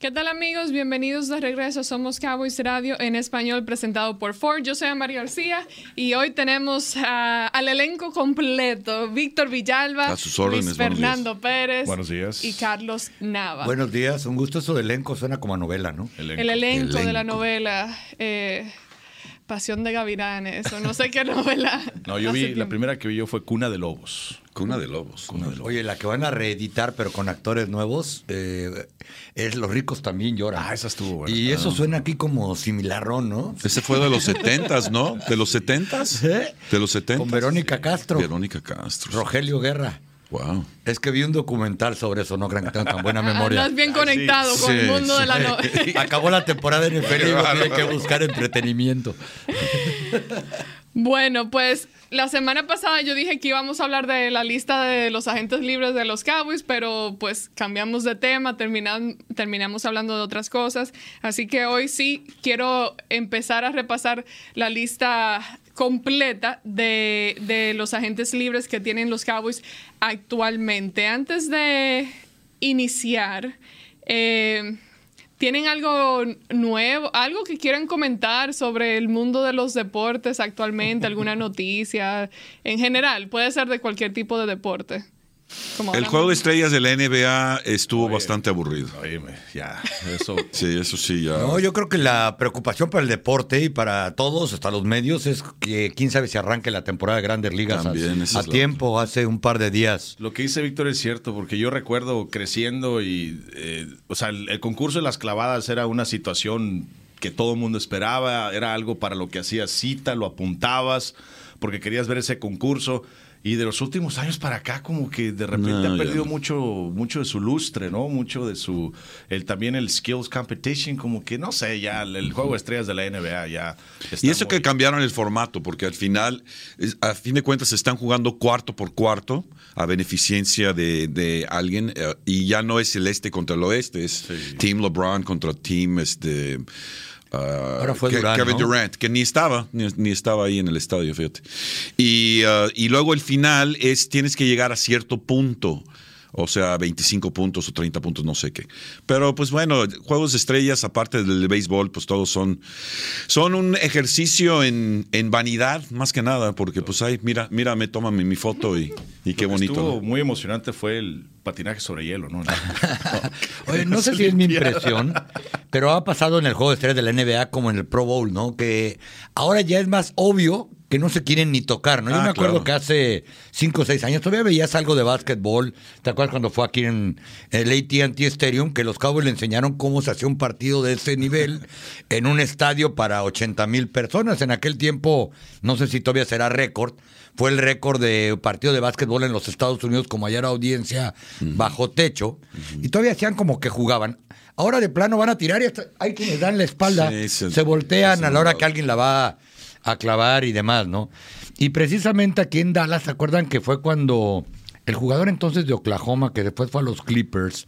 ¿Qué tal amigos? Bienvenidos de regreso. Somos Cowboys Radio en español presentado por Ford. Yo soy María García y hoy tenemos uh, al elenco completo. Víctor Villalba, A sus órdenes, Luis buenos Fernando Pérez Buenos días. y Carlos Nava. Buenos días, un gusto eso de elenco, suena como a novela, ¿no? El elenco, de la novela eh, Pasión de Gavilanes o no sé qué novela. No, yo vi, la primera que vi yo fue Cuna de Lobos. Cuna de lobos. Cuna de lobos. Oye, la que van a reeditar, pero con actores nuevos, eh, es Los ricos también lloran. Ah, esa estuvo buena. Y eso suena aquí como similarrón, ¿no? Ese fue de los setentas, ¿no? ¿De los setentas? ¿Eh? De los setentas. Con Verónica Castro, Verónica Castro. Rogelio Guerra. Wow. Es que vi un documental sobre eso, no crean que tengo tan buena Ah, memoria. Andas bien conectado con el mundo sí. de la novela. Acabó la temporada en el y uno tiene que buscar entretenimiento. Bueno, pues la semana pasada yo dije que íbamos a hablar de la lista de los agentes libres de los Cowboys, pero pues cambiamos de tema, terminan- terminamos hablando de otras cosas. Así que hoy sí quiero empezar a repasar la lista completa de, de los agentes libres que tienen los Cowboys actualmente. Antes de iniciar, eh, ¿Tienen algo nuevo, algo que quieran comentar sobre el mundo de los deportes actualmente? ¿Alguna noticia? En general, puede ser de cualquier tipo de deporte. Como El juego de estrellas de la NBA estuvo bastante aburrido. Óyeme, ya, eso. Sí, eso sí, ya. No, yo creo que la preocupación para el deporte y para todos, hasta los medios, es que quién sabe si arranque la temporada de Grandes Ligas a- También, a, esa es la tiempo, hace un par de días. Lo que dice Víctor es cierto, porque yo recuerdo creciendo y, eh, o sea, el, el concurso de las clavadas era una situación que todo el mundo esperaba, era algo para lo que hacías cita, lo apuntabas, porque querías ver ese concurso. Y de los últimos años para acá, como que de repente No, ha perdido no. mucho, mucho de su lustre, ¿no? Mucho de su, el, también el skills competition, como que no sé, ya el, el juego de estrellas de la NBA ya. está Y eso que cambiaron el formato, porque al final, a fin de cuentas, se están jugando cuarto por cuarto a beneficencia de, de alguien, eh, y ya no es el este contra el oeste, es Team LeBron contra Team este. Ah, Ahora fue Durant, Kevin ¿no? Durant, que ni estaba, ni, ni estaba ahí en el estadio, fíjate. Y, ah, y luego el final es tienes que llegar a cierto punto. O sea, 25 puntos o 30 puntos, no sé qué. Pero pues bueno, juegos de estrellas, aparte del béisbol, pues todos son, son un ejercicio en, en vanidad, más que nada, porque pues ay, mira, mírame, tómame mi foto y, y qué Lo que bonito. Estuvo ¿no? muy emocionante fue el patinaje sobre hielo, ¿no? Oye, no sé si es mi impresión, pero ha pasado en el juego de estrellas de la NBA como en el Pro Bowl, ¿no? Que ahora ya es más obvio que no se quieren ni tocar, ¿no? Yo Ah, me acuerdo claro. que hace 5 o 6 años todavía veías algo de básquetbol. ¿Te acuerdas cuando fue aquí en el AT&T Stadium que los Cowboys le enseñaron cómo se hacía un partido de ese nivel en un estadio para 80 mil personas? En aquel tiempo, no sé si todavía será récord, fue el récord de partido de básquetbol en los Estados Unidos con mayor audiencia bajo techo. Y todavía hacían como que jugaban. Ahora de plano van a tirar y hasta- hay quienes dan la espalda, Sí, se, se- voltean se a la hora que alguien la va a clavar y demás, ¿no? Y precisamente aquí en Dallas, ¿se acuerdan que fue cuando el jugador entonces de Oklahoma, que después fue a los Clippers,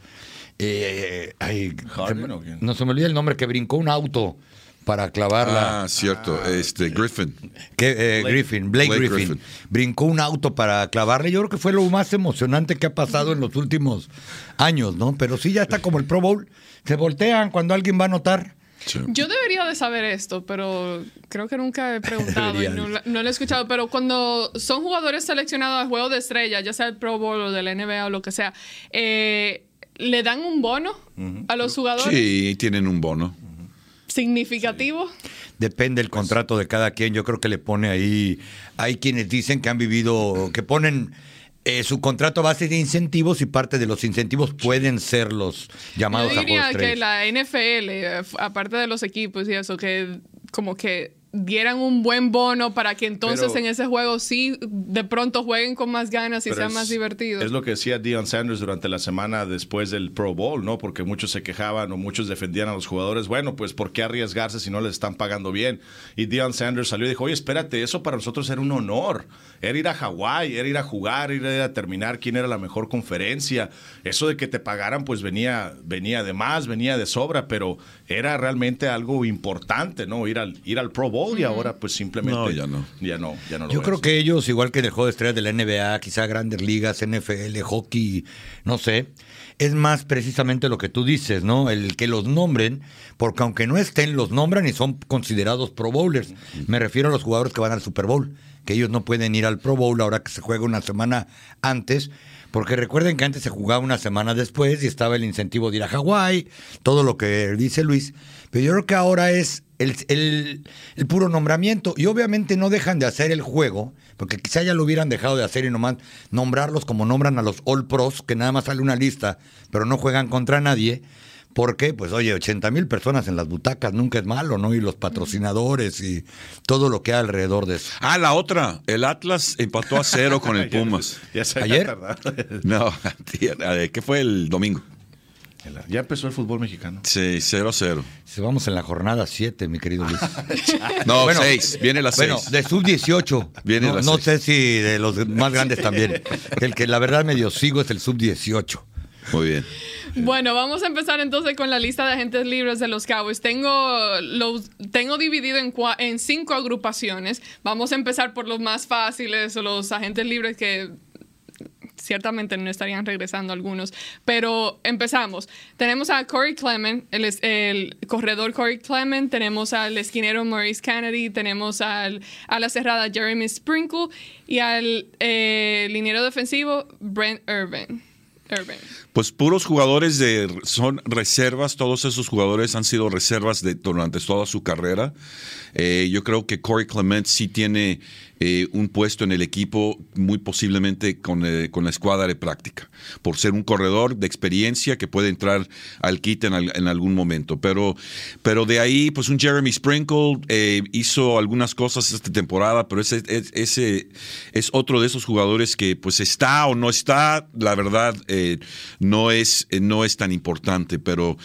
eh, ay, Harden se me- o quién? no se me olvida el nombre, que brincó un auto para clavarla. Ah, cierto, este Griffin. Que, eh, Griffin, Blake, Blake Griffin, Griffin. brincó un auto para clavarle. Yo creo que fue lo más emocionante que ha pasado en los últimos años, ¿no? Pero sí, ya está como el Pro Bowl. Se voltean cuando alguien va a anotar. Sí. Yo debería de saber esto, pero creo que nunca he preguntado y no, lo he escuchado. Pero cuando son jugadores seleccionados al juego de estrella, ya sea el Pro Bowl o de la NBA o lo que sea, eh, ¿le dan un bono a los jugadores Sí, tienen un bono. significativo? Depende del contrato de cada quien. Yo creo que le pone ahí. Hay quienes dicen que han vivido, que ponen eh, su contrato a base de incentivos y parte de los incentivos pueden ser los llamados Yo a diría juegos que la NFL, eh, aparte de los equipos y eso, que como que dieran un buen bono para que entonces Pero- en ese juego sí de pronto jueguen con más ganas y sea más divertido. Es lo que decía Deion Sanders durante la semana después del Pro Bowl, ¿no? Porque muchos se quejaban o muchos defendían a los jugadores. Bueno, pues ¿por qué arriesgarse si no les están pagando bien? Y Deion Sanders salió y dijo, oye, espérate, eso para nosotros era un honor. Era ir a Hawái, era ir a jugar, era ir a terminar quién era la mejor conferencia. Eso de que te pagaran, pues venía, venía de más, venía de sobra, pero era realmente algo importante, ¿no? Ir al, ir al Pro Bowl y ahora pues simplemente... No, ya no. Ya no, ya no lo Yo es. creo que ellos, igual que en el juego de estrellas de la NBA, quizá grandes ligas, NFL, hockey, no sé, es más precisamente lo que tú dices, ¿no? El que los nombren, porque aunque no estén, los nombran y son considerados Pro Bowlers. Me refiero a los jugadores que van al Super Bowl, que ellos no pueden ir al Pro Bowl ahora que se juega una semana antes. Porque recuerden que antes se jugaba una semana después y estaba el incentivo de ir a Hawái, todo lo que dice Luis. Pero yo creo que ahora es el, el- puro nombramiento. Y obviamente no dejan de hacer el juego, porque quizá ya lo hubieran dejado de hacer y nomás nombrarlos como nombran a los All Pros, que nada más sale una lista, pero no juegan contra nadie. Porque, pues, oye, 80 mil personas en las butacas nunca es malo, ¿no? Y los patrocinadores y todo lo que hay alrededor de eso. Ah, la otra. El Atlas empató a cero con el Pumas. Ya se ¿Ayer? No, ¿qué fue el domingo? Ya empezó el fútbol mexicano. Sí, 0 a 0. Si Vamos en la jornada 7, mi querido Luis. No, Bueno, 6. Viene la 6. Bueno, de sub-18. Viene no, la no seis. sé si de los más grandes también. El que la verdad medio sigo es el sub-18. Muy bien. Bueno, vamos a empezar entonces con la lista de agentes libres de los Cowboys. Tengo, los, tengo dividido en, cua- en cinco agrupaciones. Vamos a empezar por los más fáciles los agentes libres que ciertamente no estarían regresando algunos. Pero empezamos. Tenemos a Corey Clement, el, es- el corredor Corey Clement. Tenemos al esquinero Maurice Kennedy. Tenemos al, a la cerrada Jeremy Sprinkle. Y al eh, liniero defensivo Brent Irvin. Pues puros jugadores de son reservas, todos esos jugadores han sido reservas de, durante toda su carrera. Eh, yo creo que Corey Clement sí tiene eh, un puesto en el equipo, muy posiblemente con, eh, con la escuadra de práctica, por ser un corredor de experiencia que puede entrar al kit en, al- en algún momento. Pero, pero de ahí, pues un Jeremy Sprinkle eh, hizo algunas cosas esta temporada, pero ese, es- ese es otro de esos jugadores que pues está o no está, la verdad eh, no, es, no es tan importante, pero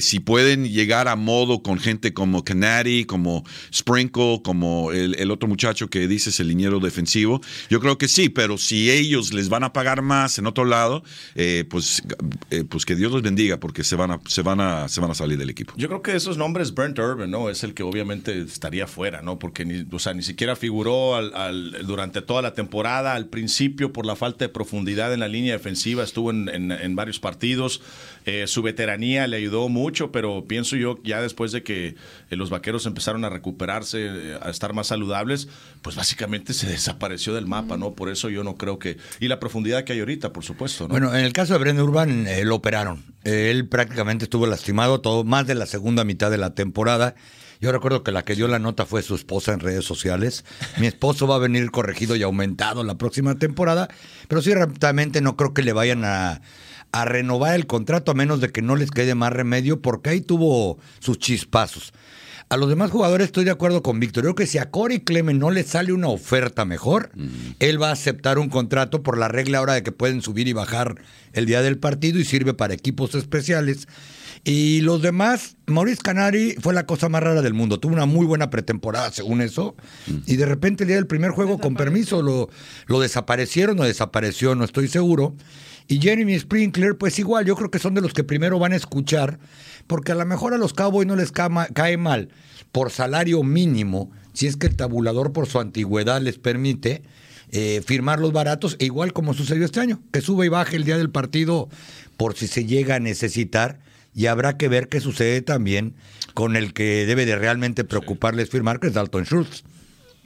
si pueden llegar a modo con gente como Canary, como Sprinkle, como el, el otro muchacho que el liniero defensivo, yo creo que sí, pero si ellos les van a pagar más en otro lado, eh, pues, eh, pues que Dios los bendiga porque se van, a, se, van a, se van a salir del equipo. Yo creo que esos nombres, Brent Irvin, ¿no? Es el que obviamente estaría fuera, ¿no? Porque ni, o sea, ni siquiera figuró al- durante toda la temporada. Al principio, por la falta de profundidad en la línea defensiva, estuvo en, en- varios partidos. Eh, su veteranía le ayudó mucho, pero pienso yo, ya después de que los vaqueros empezaron a recuperarse, a estar más saludables, pues básicamente se desapareció del mapa, ¿no? Por eso yo no creo que. Y la profundidad que hay ahorita, por supuesto, ¿no? Bueno, en el caso de Brent Urban, eh, lo operaron. Él prácticamente estuvo lastimado todo, más de la segunda mitad de la temporada. Yo recuerdo que la que dio la nota fue su esposa en redes sociales. Mi esposo va a venir corregido y aumentado la próxima temporada, pero sí, realmente no creo que le vayan a renovar el contrato a menos de que no les quede más remedio, porque ahí tuvo sus chispazos. A los demás jugadores estoy de acuerdo con Víctor. Yo creo que si a Corey Clement no le sale una oferta mejor, él va a aceptar un contrato por la regla ahora de que pueden subir y bajar el día del partido y sirve para equipos especiales. Y los demás, Maurice Canari fue la cosa más rara del mundo. Tuvo una muy buena pretemporada, según eso. Y de repente el día del primer juego, con permiso, lo, lo desaparecieron o desapareció, no estoy seguro. Y Jeremy Sprinkler, pues igual, yo creo que son de los que primero van a escuchar, porque a lo mejor a los Cowboys no les cae mal por salario mínimo, si es que el tabulador por su antigüedad les permite eh, firmar los baratos, e igual como sucedió este año, que sube y baje el día del partido por si se llega a necesitar, y habrá que ver qué sucede también con el que debe de realmente preocuparles firmar, que es Dalton Schultz.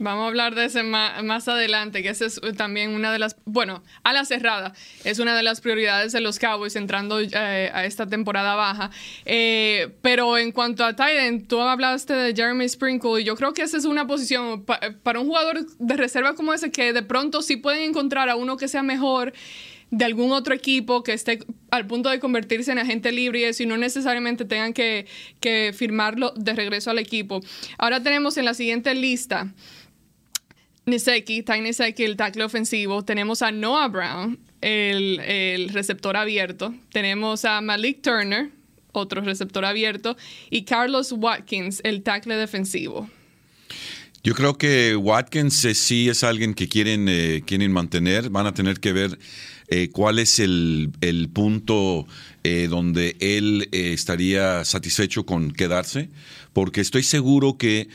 Vamos a hablar de ese ma- más, adelante, que esa es también una de las, bueno, a la cerrada, es una de las prioridades de los Cowboys entrando eh, a esta temporada baja. Eh, pero en cuanto a Titan, tú hablaste de Jeremy Sprinkle y yo creo que esa es una posición pa- para un jugador de reserva como ese que de pronto sí pueden encontrar a uno que sea mejor. de algún otro equipo que esté al punto de convertirse en agente libre y eso, y no necesariamente tengan que, que firmarlo de regreso al equipo. Ahora tenemos en la siguiente lista Niseki, Ty Niseki, el tackle ofensivo. Tenemos a Noah Brown, el, el, receptor abierto. Tenemos a Malik Turner, otro receptor abierto. Y Carlos Watkins, el tackle defensivo. Yo creo que Watkins eh, sí es alguien que quieren, eh, quieren mantener. Van a tener que ver eh, cuál es el, el punto donde él estaría satisfecho con quedarse, porque estoy seguro que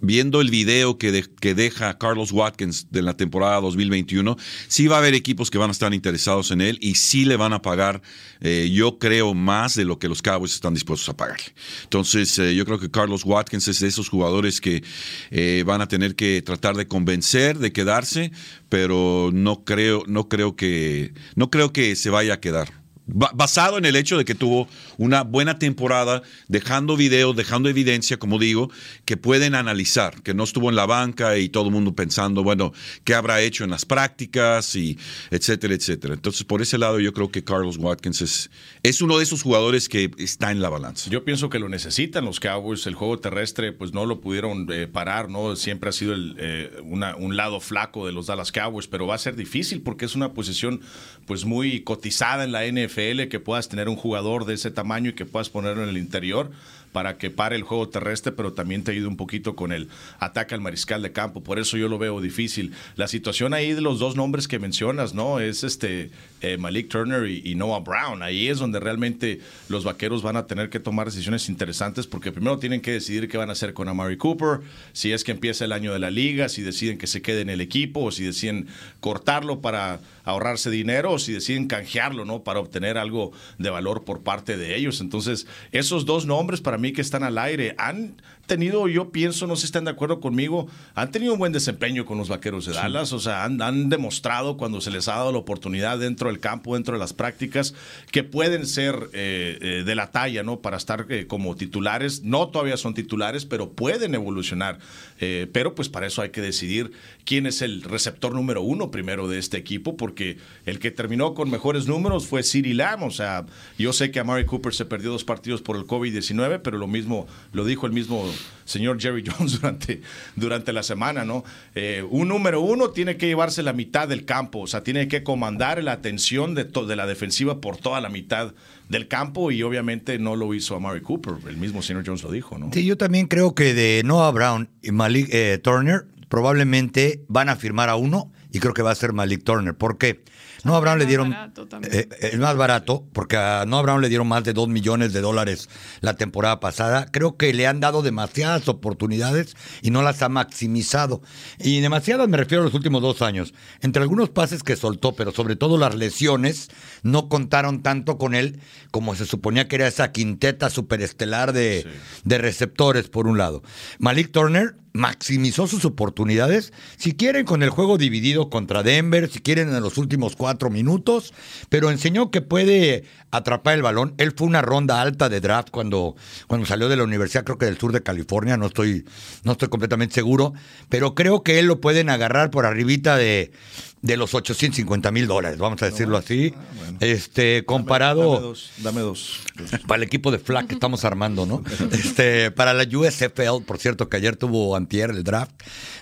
viendo el video que, de, que, deja Carlos Watkins de la temporada 2021, sí va a haber equipos que van a estar interesados en él y sí le van a pagar, eh, yo creo, más de lo que los Cowboys están dispuestos a pagarle. Entonces, eh, yo creo que Carlos Watkins es de esos jugadores que eh, van a tener que tratar de convencer de quedarse, pero no creo, no creo que, no creo que se vaya a quedar basado en el hecho de que tuvo una buena temporada, dejando videos, dejando evidencia, como digo, que pueden analizar, que no estuvo en la banca y todo el mundo pensando, bueno, ¿qué habrá hecho en las prácticas? y etcétera, etcétera. Entonces, por ese lado, yo creo que Carlos Watkins es, es uno de esos jugadores que está en la balanza. Yo pienso que lo necesitan los Cowboys. El juego terrestre, pues no lo pudieron eh, parar, ¿no? Siempre ha sido eh, un lado flaco de los Dallas Cowboys, pero va a ser difícil porque es una posición, pues muy cotizada en la NFL que puedas tener un jugador de ese tamaño y que puedas ponerlo en el interior para que pare el juego terrestre, pero también te ayude un poquito con el ataque al mariscal de campo. Por eso yo lo veo difícil. La situación ahí de los dos nombres que mencionas, ¿no? Es este eh, Malik Turner y, y, Noah Brown. Ahí es donde realmente los vaqueros van a tener que tomar decisiones interesantes porque primero tienen que decidir qué van a hacer con Amari Cooper, si es que empieza el año de la liga, si deciden que se quede en el equipo o si deciden cortarlo para ahorrarse dinero o si deciden canjearlo, ¿no? Para obtener algo de valor por parte de ellos. Entonces, esos dos nombres para mí que están al aire. Han tenido, yo pienso, no sé si están de acuerdo conmigo, han tenido un buen desempeño con los vaqueros de Dallas, o sea, han, han, demostrado cuando se les ha dado la oportunidad dentro del campo, dentro de las prácticas, que pueden ser eh, eh, de la talla, ¿no? Para estar eh, como titulares, no todavía son titulares, pero pueden evolucionar. Pero pues para eso hay que decidir quién es el receptor número uno primero de este equipo, porque el que terminó con mejores números fue Siri Lamb, o sea, yo sé que Amari Cooper se perdió dos partidos por el COVID-19, pero lo mismo lo dijo el mismo señor Jerry Jones durante, durante la semana, ¿no? Eh, un número uno tiene que llevarse la mitad del campo, o sea, tiene que comandar la atención de, de la defensiva por toda la mitad del campo y obviamente no lo hizo Amari Cooper, el mismo señor Jones lo dijo, ¿no? Sí, yo también creo que de Noah Brown y Malik eh, Turner probablemente van a firmar a uno y creo que va a ser Malik Turner. ¿Por qué? Noah Brown le dieron. Eh, es más barato, porque a Noah Brown le dieron más de 2 millones de dólares la temporada pasada. Creo que le han dado demasiadas oportunidades y no las ha maximizado. Y demasiadas me refiero a los últimos dos años. Entre algunos pases que soltó, pero sobre todo las lesiones, no contaron tanto con él como se suponía que era esa quinteta superestelar de, sí. de receptores, por un lado. Malik Turner maximizó sus oportunidades. Si quieren, con el juego dividido contra Denver, si quieren, en los últimos cuatro minutos, pero enseñó que puede atrapar el balón. Él fue una ronda alta de draft cuando, cuando salió de la universidad, creo que del sur de California, no estoy, no estoy completamente seguro, pero creo que él lo pueden agarrar por arribita de, de los 850 mil dólares, vamos a decirlo así. Ah, bueno. Este, comparado. Dame, dame, dos, dame dos, Para el equipo de flag que estamos armando, ¿no? Este, para la USFL, por cierto, que ayer tuvo Antier el draft.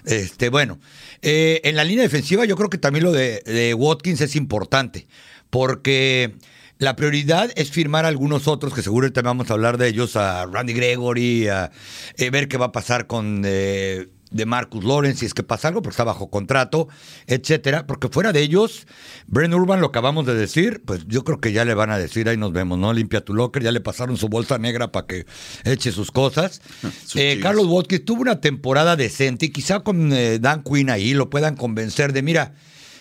Este, bueno, eh, en la línea defensiva, yo creo que también lo de, de Watkins es importante, porque. La prioridad es firmar a algunos otros, que seguro también vamos a hablar de ellos, a Randy Gregory, a eh, ver qué va a pasar con eh, de Marcus Lawrence, si es que pasa algo, porque está bajo contrato, etcétera. Porque fuera de ellos, Bren Urban, lo acabamos de decir, pues yo creo que ya le van a decir, ahí nos vemos, ¿no? Limpia tu locker, ya le pasaron su bolsa negra para que eche sus cosas. eh, Carlos Watkins tuvo una temporada decente y quizá con eh, Dan Quinn ahí lo puedan convencer de, mira,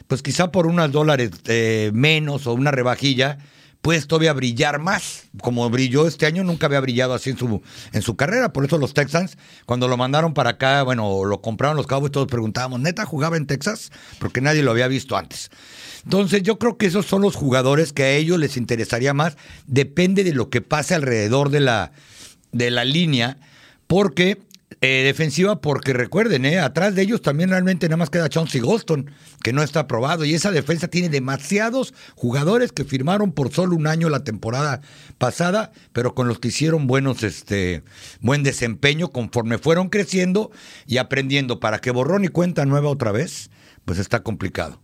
pues quizá por unos dólares eh, menos o una rebajilla, puedes todavía brillar más. Como brilló este año, nunca había brillado así en su, en su carrera. Por eso los Texans, cuando lo mandaron para acá, bueno, lo compraron los Cowboys, todos preguntábamos, ¿neta jugaba en Texas? Porque nadie lo había visto antes. Entonces yo creo que esos son los jugadores que a ellos les interesaría más. Depende de lo que pase alrededor de la, de la línea, porque Eh, defensiva porque recuerden, eh, atrás de ellos también realmente nada más queda Chauncey Golston, que no está aprobado. Y esa defensa tiene demasiados jugadores que firmaron por solo un año la temporada pasada, pero con los que hicieron buenos, este, buen desempeño conforme fueron creciendo y aprendiendo. Para que borrón y cuenta nueva otra vez, pues está complicado.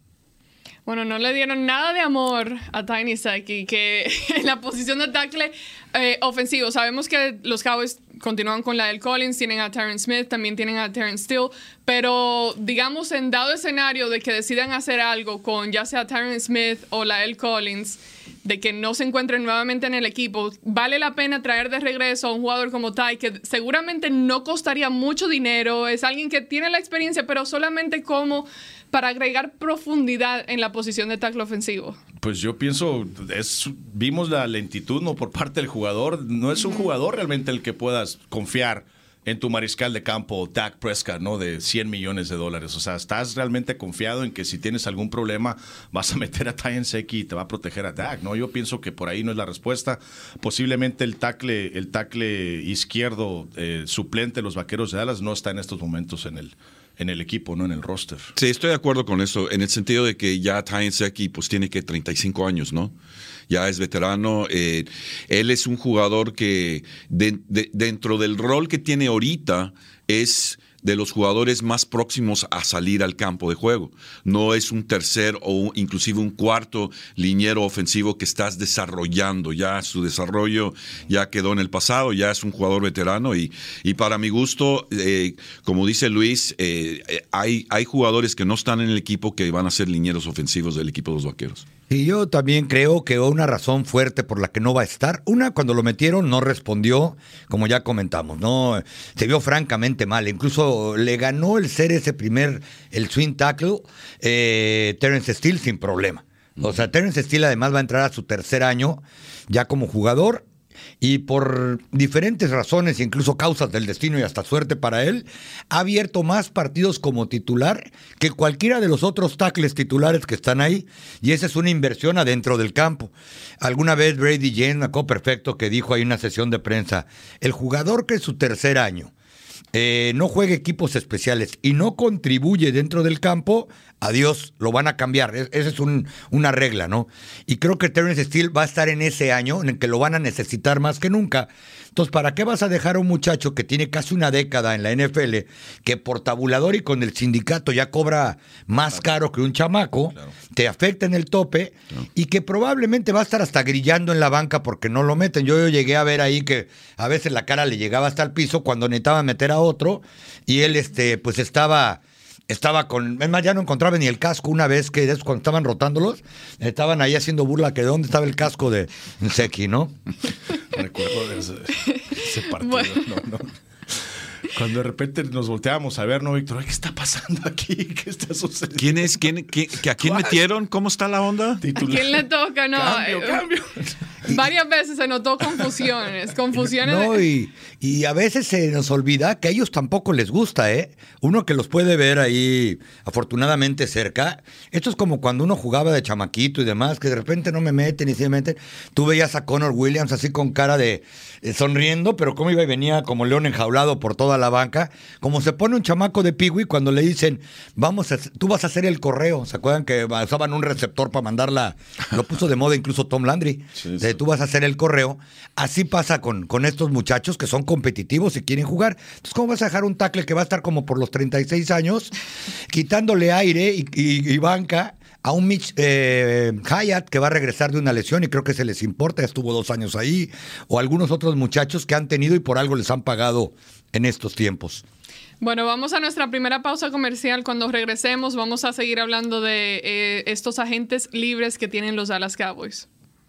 Bueno, no le dieron nada de amor a Tiny Seki, que en la posición de tackle eh, ofensivo. Sabemos que los Cowboys continúan con la del Collins, tienen a Terrence Smith, también tienen a Terrence Steele, pero digamos en dado escenario de que decidan hacer algo con ya sea Terrence Smith o la del Collins, de que no se encuentren nuevamente en el equipo, vale la pena traer de regreso a un jugador como Ty, que seguramente no costaría mucho dinero, es alguien que tiene la experiencia, pero solamente como para agregar profundidad en la posición de tackle ofensivo? Pues yo pienso, es, vimos la lentitud no por parte del jugador. No es un jugador realmente el que puedas confiar en tu mariscal de campo, Dak Prescott, ¿no? De 100 millones de dólares. O sea, estás realmente confiado en que si tienes algún problema vas a meter a Seki y te va a proteger a Dak, ¿no? Yo pienso que por ahí no es la respuesta. Posiblemente el tackle, el tackle izquierdo eh, suplente de los Vaqueros de Dallas no está en estos momentos en el, en el equipo, no en el roster. Sí, estoy de acuerdo con eso, en el sentido de que ya Tyen Seki pues tiene que 35 años, ¿no? Ya es veterano. Eh, él es un jugador que dentro del rol que tiene ahorita es de los jugadores más próximos a salir al campo de juego. No es un tercer o inclusive un cuarto liniero ofensivo que estás desarrollando. Ya su desarrollo ya quedó en el pasado, ya es un jugador veterano y, y para mi gusto, eh, como dice Luis, eh, hay, hay jugadores que no están en el equipo que van a ser linieros ofensivos del equipo de los Vaqueros. Y yo también creo que una razón fuerte por la que no va a estar, una cuando lo metieron no respondió, como ya comentamos, no se vio francamente mal, incluso le ganó el ser ese primer el swing tackle eh, Terence Steele sin problema. O sea, Terence Steele además va a entrar a su tercer año ya como jugador y por diferentes razones, incluso causas del destino y hasta suerte para él, ha abierto más partidos como titular que cualquiera de los otros tackles titulares que están ahí. Y esa es una inversión adentro del campo. Alguna vez Brady me acuerdo perfecto, que dijo ahí en una sesión de prensa, el jugador que es su tercer año eh, no juega equipos especiales y no contribuye dentro del campo, adiós, lo van a cambiar. esa es una regla, ¿no? Y creo que Terrence Steele va a estar en ese año en el que lo van a necesitar más que nunca. Entonces, ¿para qué vas a dejar a un muchacho que tiene casi una década en la NFL, que por tabulador y con el sindicato ya cobra más caro que un chamaco, te afecta en el tope y que probablemente va a estar hasta grillando en la banca porque no lo meten? Yo, yo llegué a ver ahí que a veces la cara le llegaba hasta el piso cuando necesitaba meter a otro y él, este, pues estaba estaba con. Es más, ya no encontraba ni el casco una vez que cuando estaban rotándolos, estaban ahí haciendo burla que de dónde estaba el casco de Seki, ¿no? Recuerdo de ese, partido. No, no. Cuando de repente nos volteamos a ver, ¿no, Víctor? ¿Qué está pasando aquí? ¿Qué está sucediendo? ¿Quién es? ¿Quién, ¿A quién metieron? ¿Cómo está la onda? ¿A quién le toca? No. Cambio, eh, cambio. Varias veces se notó confusiones. Confusiones. No, de- y, y a veces se nos olvida que a ellos tampoco les gusta, ¿eh? Uno que los puede ver ahí afortunadamente cerca. Esto es como cuando uno jugaba de chamaquito y demás, que de repente no me meten y se meten. Tú veías a Connor Williams así con cara de eh, sonriendo, pero cómo iba y venía como león enjaulado por toda la banca. Como se pone un chamaco de Piwi cuando le dicen, vamos a, tú vas a hacer el correo. ¿Se acuerdan que usaban un receptor para mandarla? Lo puso de moda incluso Tom Landry. De tú vas a hacer el correo. Así pasa con, con estos muchachos que son competitivos y quieren jugar. Entonces, ¿cómo vas a dejar un tackle que va a estar como por los 36 años, quitándole aire y, y- y banca? A un Mitch eh, Hyatt que va a regresar de una lesión y creo que se les importa, estuvo dos años ahí, o algunos otros muchachos que han tenido y por algo les han pagado en estos tiempos. Bueno, vamos a nuestra primera pausa comercial. Cuando regresemos, vamos a seguir hablando de eh, estos agentes libres que tienen los Dallas Cowboys.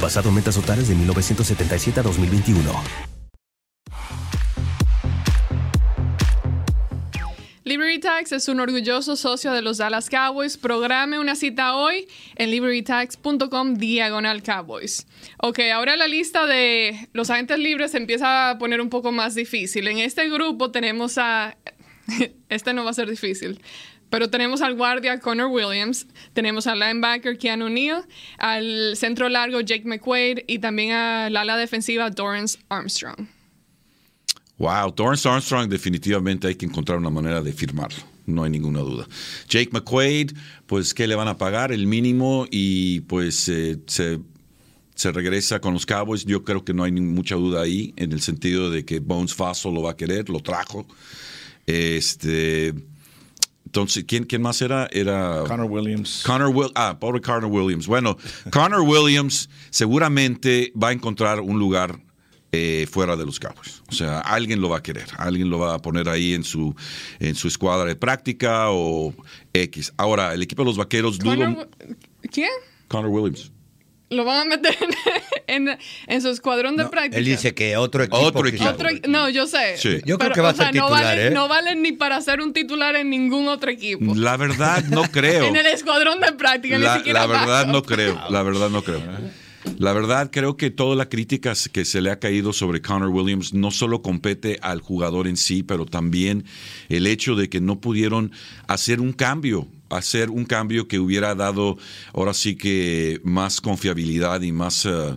basado en metas totales de 1977 a 2021. Liberty Tax es un orgulloso socio de los Dallas Cowboys. Programe una cita hoy en libertytax.com diagonal Cowboys. Ok, ahora la lista de los agentes libres se empieza a poner un poco más difícil. En este grupo tenemos a... Este no va a ser difícil. Pero tenemos al guardia Connor Williams, tenemos al linebacker Keanu Neal, al centro largo Jake McQuaid y también al ala defensiva Dorrance Armstrong. Wow, Dorrance Armstrong definitivamente hay que encontrar una manera de firmarlo, no hay ninguna duda. Jake McQuaid, pues ¿qué le van a pagar? El mínimo y pues eh, se, se, regresa con los Cowboys. Yo creo que no hay mucha duda ahí en el sentido de que Bones Faso lo va a querer, lo trajo. Este entonces, ¿quién, ¿quién más era? Era Connor Williams. Connor Will ah, pobre Connor Williams. Bueno, Connor Williams seguramente va a encontrar un lugar eh, fuera de los Cowboys. O sea, alguien lo va a querer, alguien lo va a poner ahí en su, en su escuadra de práctica o X. Ahora, el equipo de los Vaqueros dudo... ¿Quién? Connor Williams lo van a meter en, en, su escuadrón de práctica. Él dice que otro equipo. Otro equipo. no, yo sé. Yo creo que va a ser titular, no vale, ¿eh? no vale ni para ser un titular en ningún otro equipo. La verdad, no creo. en el escuadrón de práctica, la, ni siquiera. La verdad, no creo. La verdad, no creo. La verdad, creo que toda la crítica que se le ha caído sobre Connor Williams no solo compete al jugador en sí, pero también el hecho de que no pudieron hacer un cambio hacer un cambio que hubiera dado ahora sí que más confiabilidad y más... Uh,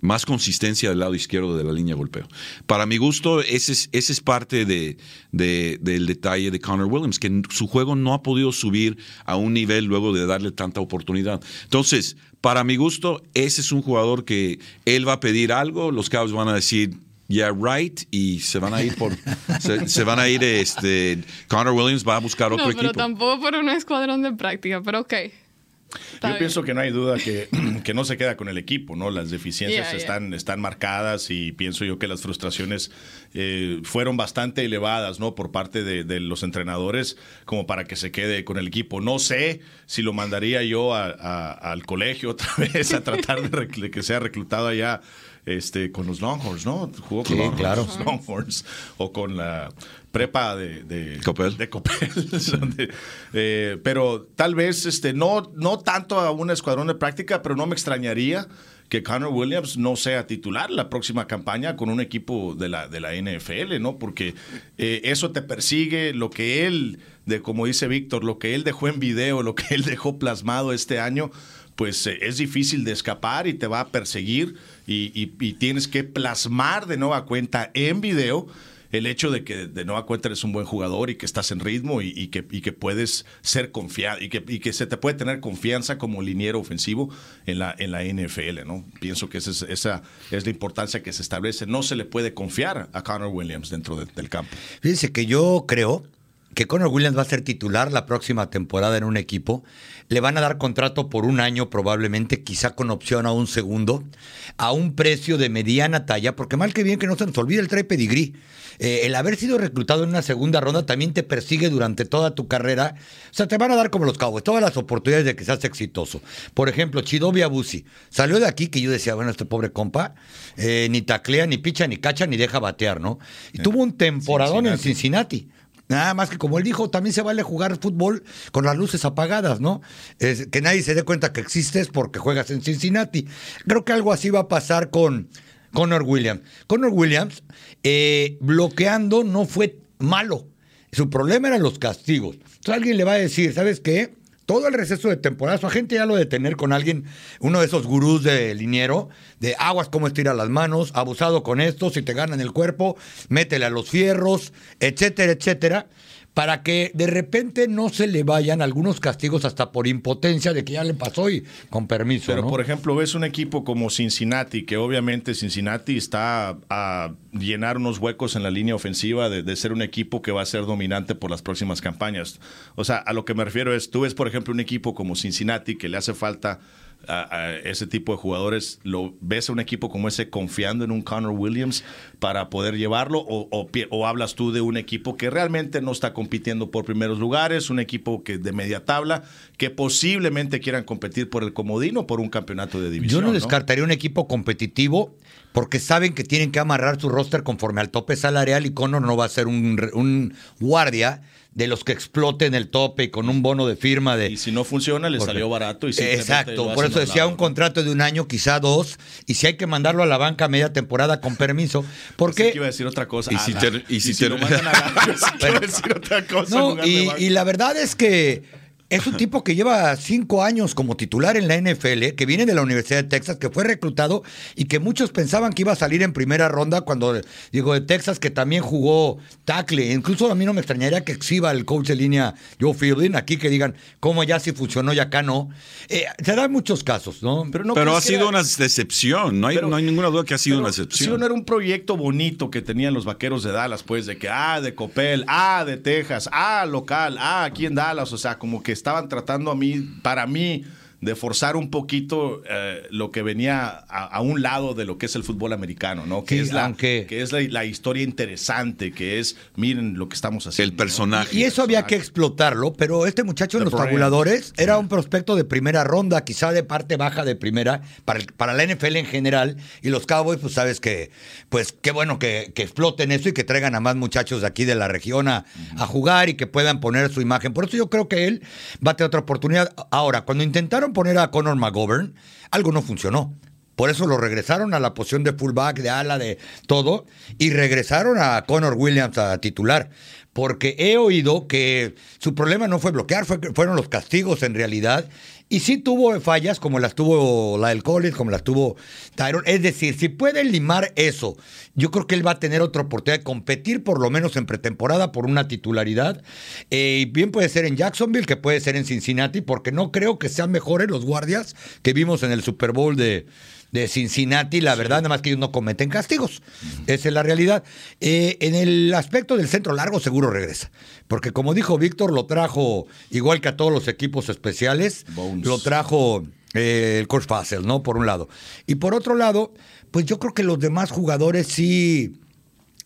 más consistencia del lado izquierdo de la línea de golpeo. Para mi gusto, ese es, ese es parte de, de, del detalle de Connor Williams, que su juego no ha podido subir a un nivel luego de darle tanta oportunidad. Entonces, para mi gusto, ese es un jugador que él va a pedir algo, los Cavs van a decir, Yeah, right. Y se van a ir por. se, van a ir. Este, Connor Williams va a buscar otro no, equipo. Pero tampoco por un escuadrón de práctica, pero ok. Yo pienso que no hay duda que, que, no se queda con el equipo, ¿no? Las deficiencias Están, están marcadas y pienso yo que las frustraciones eh, fueron bastante elevadas, ¿no? Por parte de, los entrenadores, como para que se quede con el equipo. No sé si lo mandaría yo al colegio otra vez a tratar de, que sea reclutado allá este, con los Longhorns, ¿no? Jugó con los Longhorns o con la prepa de, de Copel. De Copel eh, pero tal vez este, no, no tanto a un escuadrón de práctica, pero no me extrañaría que Connor Williams no sea titular la próxima campaña con un equipo de la, de la NFL, ¿no? Porque eh, eso te persigue, lo que él, de como dice Víctor, lo que él dejó en video, lo que él dejó plasmado este año, pues eh, es difícil de escapar y te va a perseguir y, y, tienes que plasmar de nueva cuenta en video el hecho de que de nueva cuenta eres un buen jugador y que estás en ritmo y, que, que, puedes ser confiado y que, que, se te puede tener confianza como liniero ofensivo en la, en la NFL, ¿no? Pienso que esa es, esa es la importancia que se establece. No se le puede confiar a Connor Williams dentro del campo. Fíjense que yo creo que Connor Williams va a ser titular la próxima temporada en un equipo. Le van a dar contrato por un año probablemente, quizá con opción a un segundo, a un precio de mediana talla, porque mal que bien que no se nos olvide el trae pedigrí. Eh, el haber sido reclutado en una segunda ronda también te persigue durante toda tu carrera. O sea, te van a dar como los cabos todas las oportunidades de que seas exitoso. Por ejemplo, Chidobi Abusi salió de aquí que yo decía, bueno, este pobre compa eh, ni taclea, ni picha, ni cacha, ni deja batear, ¿no? Y tuvo un temporadón en Cincinnati. Nada más que como él dijo, también se vale jugar fútbol con las luces apagadas, ¿no? Es, que nadie se dé cuenta que existes porque juegas en Cincinnati. Creo que algo así va a pasar con Connor Williams. Connor Williams, eh, bloqueando no fue malo. Su problema eran los castigos. Entonces alguien le va a decir, ¿sabes qué? Todo el receso de temporada, su agente ya lo de tener con alguien, uno de esos gurús de liniero, de aguas cómo estira las manos, abusado con esto, si te ganan el cuerpo, métele a los fierros, etcétera, etcétera para que de repente no se le vayan algunos castigos hasta por impotencia de que ya le pasó y con permiso. Pero, ¿no? por ejemplo, ves un equipo como Cincinnati, que obviamente Cincinnati está a llenar unos huecos en la línea ofensiva de, de, ser un equipo que va a ser dominante por las próximas campañas. O sea, a lo que me refiero es, tú ves, por ejemplo, un equipo como Cincinnati que le hace falta a, a, ese tipo de jugadores, ¿lo ves a un equipo como ese confiando en un Connor Williams para poder llevarlo? O, o, o, hablas tú de un equipo que realmente no está compitiendo por primeros lugares, un equipo que de media tabla, que posiblemente quieran competir por el comodino o por un campeonato de división? Yo no descartaría ¿no? un equipo competitivo porque saben que tienen que amarrar su roster conforme al tope salarial y Connor no va a ser un, un guardia de los que exploten el tope y con un bono de firma de... Y si no funciona, le Porque- salió barato. y Exacto, por eso decía un contrato de un año, quizá dos, y si hay que mandarlo a la banca media temporada con permiso, porque... que iba a decir otra cosa. Y Ah, si te- y si te- lo mandan a la- que iba a decir otra cosa. No, banca. y la verdad es que es un tipo que lleva cinco años como titular en la NFL, que viene de la Universidad de Texas, que fue reclutado y que muchos pensaban que iba a salir en primera ronda cuando, digo, de Texas, que también jugó tackle. Incluso a mí no me extrañaría que exhiba el coach de línea Joe Fielding, aquí que digan cómo ya sí funcionó y acá no. Eh, se dan muchos casos, ¿no? Pero no Pero ha sido era- una decepción, no hay, Pero- no hay ninguna duda que ha sido Pero, una ¿sí decepción. no era un proyecto bonito que tenían los vaqueros de Dallas, pues, de que, ah, de Copel, ah, de Texas, ah, local, ah, aquí en Dallas. O sea, como que estaban tratando a mí, para mí, de forzar un poquito eh, lo que venía a, a un lado de lo que es el fútbol americano, ¿no? Que Sí, es, la, aunque- que es la, la historia interesante, que es, miren lo que estamos haciendo. El personaje. Y eso había que explotarlo, pero este muchacho en The los tabuladores era un prospecto de primera ronda, quizá de parte baja de primera, para, el- para la NFL en general. Y los Cowboys, pues sabes que, pues qué bueno que, que exploten eso y que traigan a más muchachos de aquí de la región a, a jugar y que puedan poner su imagen. Por eso yo creo que él va a tener otra oportunidad. Ahora, cuando intentaron poner a Conor McGovern, algo no funcionó. Por eso lo regresaron a la posición de fullback, de ala, de todo, y regresaron a Connor Williams a titular. Porque he oído que su problema no fue bloquear, fue, fueron los castigos en realidad. Y sí tuvo fallas como las tuvo Lyle Collins, como las tuvo Tyron. Es decir, si puede limar eso, yo creo que él va a tener otra oportunidad de competir por lo menos en pretemporada por una titularidad. Eh, y bien puede ser en Jacksonville, que puede ser en Cincinnati, porque no creo que sean mejores los guardias que vimos en el Super Bowl de, de Cincinnati, la verdad, nada más que ellos no cometen castigos. Esa es la realidad. Eh, en el aspecto del centro largo seguro regresa, porque como dijo Víctor, lo trajo igual que a todos los equipos especiales, Bones. lo trajo eh, el coach Fassel, ¿no? Por un lado. Y por otro lado, pues yo creo que los demás jugadores sí...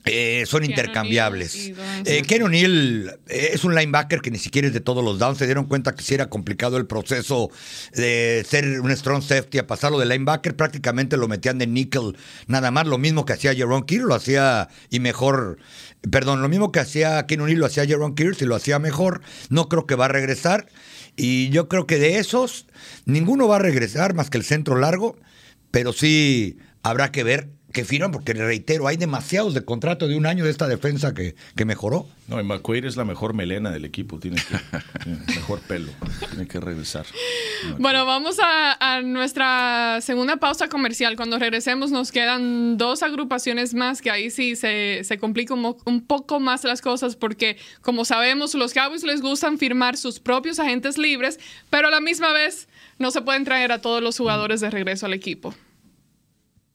eh, son intercambiables. Eh, Ken O'Neill eh, es un linebacker que ni siquiera es de todos los downs. Se dieron cuenta que sí era complicado el proceso de ser un strong safety a pasarlo de linebacker. Prácticamente lo metían de nickel, nada más. Lo mismo que hacía Jerome Keir, lo hacía y mejor. Perdón, lo mismo que hacía Ken O'Neill lo hacía Jerome Keir, y lo hacía mejor. No creo que va a regresar. Y yo creo que de esos, ninguno va a regresar más que el centro largo. Pero sí habrá que ver que firman, porque reitero, hay demasiados de contrato de un año de esta defensa que, que mejoró. No, y McQuaid es la mejor melena del equipo, tiene que, tiene mejor pelo, tiene que regresar. Bueno, vamos a, a nuestra segunda pausa comercial. Cuando regresemos nos quedan dos agrupaciones más que ahí sí se, se complica un, un poco más las cosas porque como sabemos los Cowboys les gustan firmar sus propios agentes libres, pero a la misma vez no se pueden traer a todos los jugadores de regreso al equipo.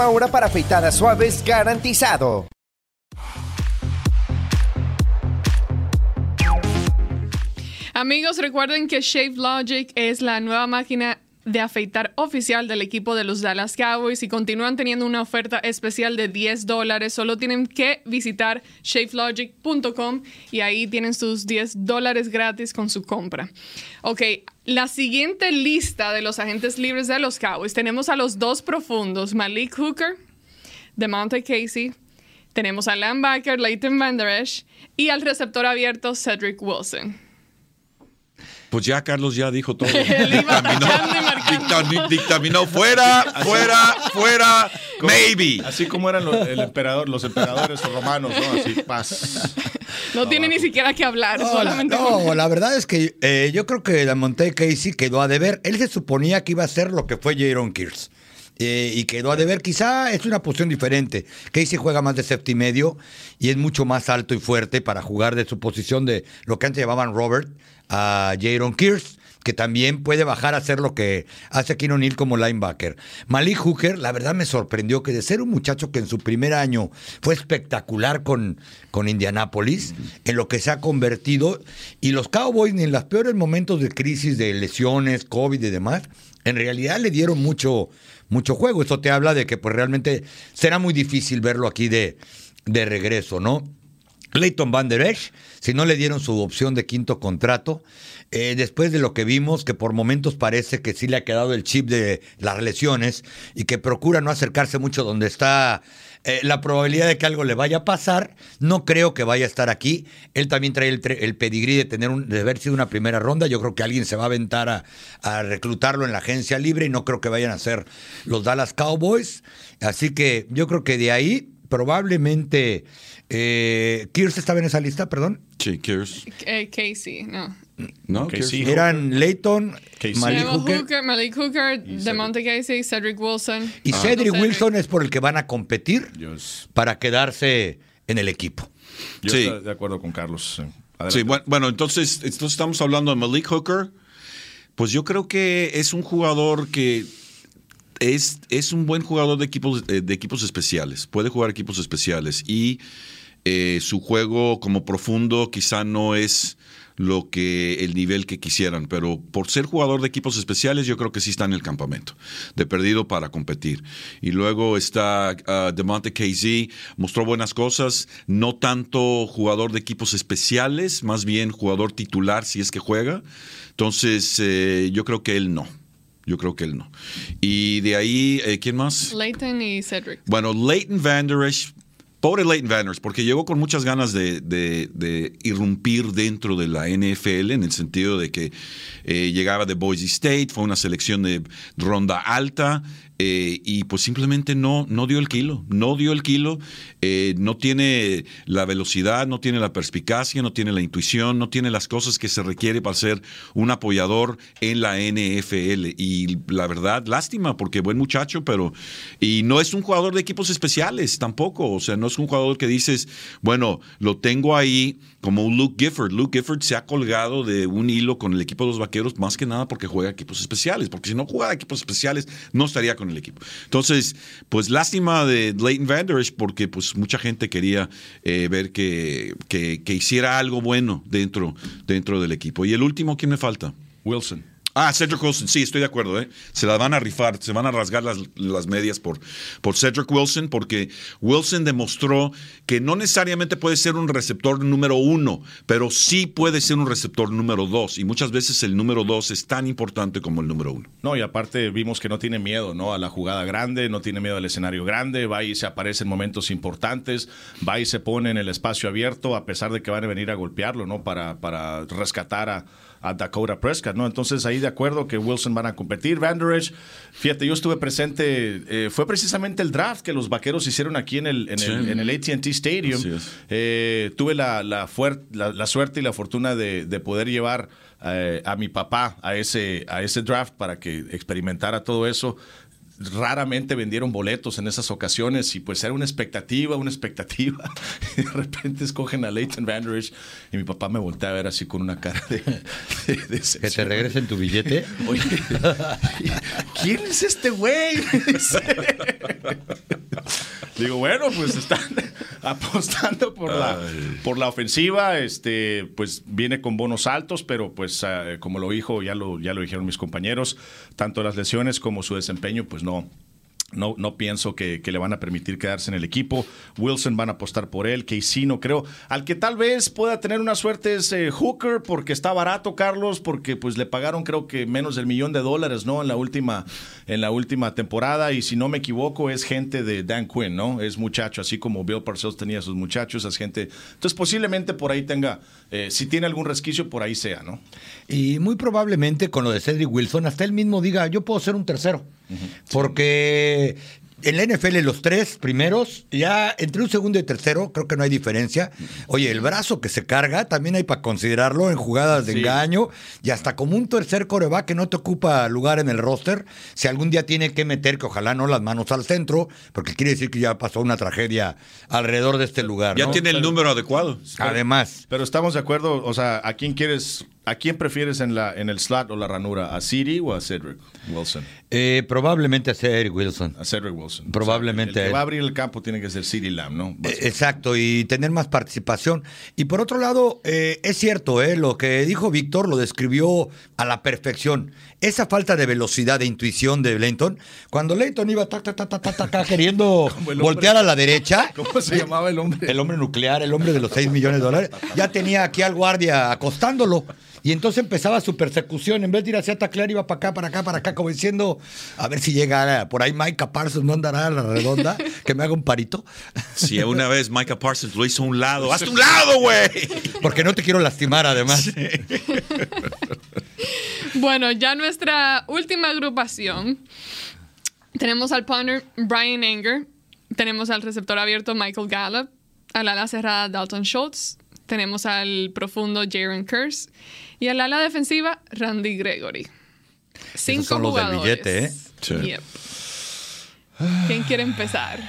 ahora para afeitadas suaves garantizado. Amigos, recuerden que Shave Logic es la nueva máquina de afeitar oficial del equipo de los Dallas Cowboys y continúan teniendo una oferta especial de 10 dólares. Solo tienen que visitar shavelogic.com y ahí tienen sus 10 dólares gratis con su compra. Ok, la siguiente lista de los agentes libres de los Cowboys tenemos a los dos profundos, Malik Hooker, DeMonte Casey. Tenemos a linebacker Leighton Van Der Esch y al receptor abierto Cedric Wilson. Pues ya Carlos ya dijo todo. Él iba dictaminó, fuera, fuera, fuera, maybe. Así como eran los, el emperador, los emperadores romanos, ¿no? Así, paz. No tiene ni siquiera que hablar, No, la, solamente. no, la verdad es que eh, yo creo que la Monte Casey quedó a deber. Él se suponía que iba a ser lo que fue Jaron Kears. Eh, y quedó a deber. Quizá es una posición diferente. Casey juega más de safety medio y es mucho más alto y fuerte para jugar de su posición de lo que antes llamaban Robert a Jaron Kears que también puede bajar a hacer lo que hace O'Neill como linebacker. Malik Hooker, la verdad me sorprendió que de ser un muchacho que en su primer año fue espectacular con, con Indianápolis, en lo que se ha convertido, y los Cowboys ni en los peores momentos de crisis, de lesiones, COVID y demás, en realidad le dieron mucho, mucho juego. Eso te habla de que pues realmente será muy difícil verlo aquí de, de regreso, ¿no? Leighton Van Der Esch, si no le dieron su opción de quinto contrato, eh, después de lo que vimos, que por momentos parece que sí le ha quedado el chip de las lesiones y que procura no acercarse mucho donde está eh, la probabilidad de que algo le vaya a pasar, no creo que vaya a estar aquí. Él también trae el, el pedigrí de, tener un, de haber sido una primera ronda. Yo creo que alguien se va a aventar a, a reclutarlo en la agencia libre y no creo que vayan a ser los Dallas Cowboys. Así que yo creo que de ahí probablemente... Eh, ¿Kears estaba en esa lista, perdón? Sí, Kears. Eh, Casey, no. ¿No? Kears sí. Eran Leighton, Casey. Malik Hooker, Hooker, Malik Hooker, DeMonte Casey, Cedric Wilson. y Ah. Cedric Cedric. Wilson es por el que van a competir Dios. para quedarse en el equipo. Yo Sí. estoy de acuerdo con Carlos. sí. Adelante. Sí, bueno, bueno, entonces, entonces estamos hablando de Malik Hooker. Pues yo creo que es un jugador que es, es un buen jugador de equipos, eh, de equipos especiales. Puede jugar equipos especiales. Y eh, su juego como profundo quizá no es lo que el nivel que quisieran, pero por ser jugador de equipos especiales yo creo que sí está en el campamento, de perdido para competir. Y luego está uh, DeMonte KZ, mostró buenas cosas, no tanto jugador de equipos especiales, más bien jugador titular si es que juega. Entonces eh, yo creo que él no. Yo creo que él no. Y de ahí, eh, ¿quién más? Leighton y Cedric. Bueno, Leighton Van Der Esch, Pobre Leighton Vanders, porque llegó con muchas ganas de irrumpir dentro de la NFL, en el sentido de que eh, llegaba de Boise State, fue una selección de ronda alta, eh, y pues simplemente no, no dio el kilo, no dio el kilo, eh, no tiene la velocidad, no tiene la perspicacia, no tiene la intuición, no tiene las cosas que se requiere para ser un apoyador en la NFL. Y la verdad, lástima, porque buen muchacho, pero... Y no es un jugador de equipos especiales tampoco, o sea, no es un jugador que dices, bueno, lo tengo ahí como un Luke Gifford. Luke Gifford se ha colgado de un hilo con el equipo de los Vaqueros más que nada porque juega equipos especiales, porque si no jugara equipos especiales no estaría con el equipo. Entonces, pues lástima de Leighton Vander Esch porque pues mucha gente quería eh, ver que, que- que hiciera algo bueno dentro, dentro del equipo. Y el último, ¿quién me falta? Wilson. Ah, Cedric Wilson, sí, estoy de acuerdo. ¿eh? Se la van a rifar, se van a rasgar las, las medias por, por Cedric Wilson, porque Wilson demostró que no necesariamente puede ser un receptor número uno, pero sí puede ser un receptor número dos. Y muchas veces el número dos es tan importante como el número uno. No, y aparte vimos que no tiene miedo, ¿no? A la jugada grande, no tiene miedo al escenario grande, va y se aparece en momentos importantes, va y se pone en el espacio abierto, a pesar de que van a venir a golpearlo, ¿no? Para, para rescatar a, a Dakota Prescott, ¿no? Entonces ahí de acuerdo que Wilson van a competir. Van Der Esch, fíjate, yo estuve presente, eh, fue precisamente el draft que los vaqueros hicieron aquí en el, en Sí. el, en el ATT Stadium. Eh, tuve la, la, fuer- la- la suerte y la fortuna de, de poder llevar eh, a mi papá a ese, a ese draft para que experimentara todo eso. Raramente vendieron boletos en esas ocasiones y pues era una expectativa, una expectativa. Y de repente escogen a Leighton Van Der Esch y mi papá me voltea a ver así con una cara de, de Que te regresen tu billete. Oye, ¿quién es este güey? Digo, bueno, pues están apostando por la, por la ofensiva. Este, pues viene con bonos altos, pero pues ah, como lo dijo, ya lo, ya lo dijeron mis compañeros, tanto las lesiones como su desempeño, pues no. No, no pienso que, le van a permitir quedarse en el equipo. Wilson van a apostar por él. Casey no creo. Al que tal vez pueda tener una suerte es eh, Hooker, porque está barato, Carlos, porque pues le pagaron creo que menos del millón de dólares, ¿no? En la última, en la última temporada. Y si no me equivoco, es gente de Dan Quinn, ¿no? Es muchacho, así como Bill Parcells tenía sus muchachos, es gente. Entonces, posiblemente por ahí tenga, eh, si tiene algún resquicio, por ahí sea, ¿no? Y muy probablemente con lo de Cedric Wilson, hasta él mismo diga, yo puedo ser un tercero. Porque en la NFL los tres primeros, ya entre un segundo y tercero, creo que no hay diferencia. Oye, el brazo que se carga también hay para considerarlo en jugadas de Sí. engaño y hasta como un tercer coreback que no te ocupa lugar en el roster, si algún día tiene que meter, que ojalá no las manos al centro, porque quiere decir que ya pasó una tragedia alrededor de este lugar. Ya ¿no? tiene el número adecuado. Además. Pero estamos de acuerdo, o sea, ¿a quién quieres, a quién prefieres en la en el slot o la ranura? ¿A Siri o a Cedric Wilson? Eh, probablemente a Cedric Wilson. A Cedric Wilson. Probablemente O sea, el, que va a abrir el campo tiene que ser Siri Lamb, ¿no? Eh, Exacto, y tener más participación. Y por otro lado, eh, es cierto, eh, lo que dijo Víctor lo describió a la perfección. Esa falta de velocidad, de intuición de Leighton, cuando Leighton iba tac, tac, tac, queriendo voltear a la derecha, ¿Cómo se llamaba el hombre? el hombre nuclear, el hombre de los 6 millones de dólares, ya tenía aquí al guardia acostándolo. Y entonces empezaba su persecución. En vez de ir hacia taclear, iba para acá, para acá, para acá, como diciendo, a ver si llega por ahí Micah Parsons, no andará a la redonda, que me haga un parito. Si una vez Micah Parsons lo hizo a un lado, ¡hazte un lado, güey! Porque no te quiero lastimar, además. Bueno, ya nuestra última agrupación. Tenemos al punter Brian Anger. Tenemos al receptor abierto Michael Gallup. Al ala cerrada Dalton Schultz. Tenemos al profundo Jaron Curse. Y al ala defensiva Randy Gregory. Cinco son los del jugadores. billete, ¿eh? Sí. Yep. ¿Quién quiere empezar?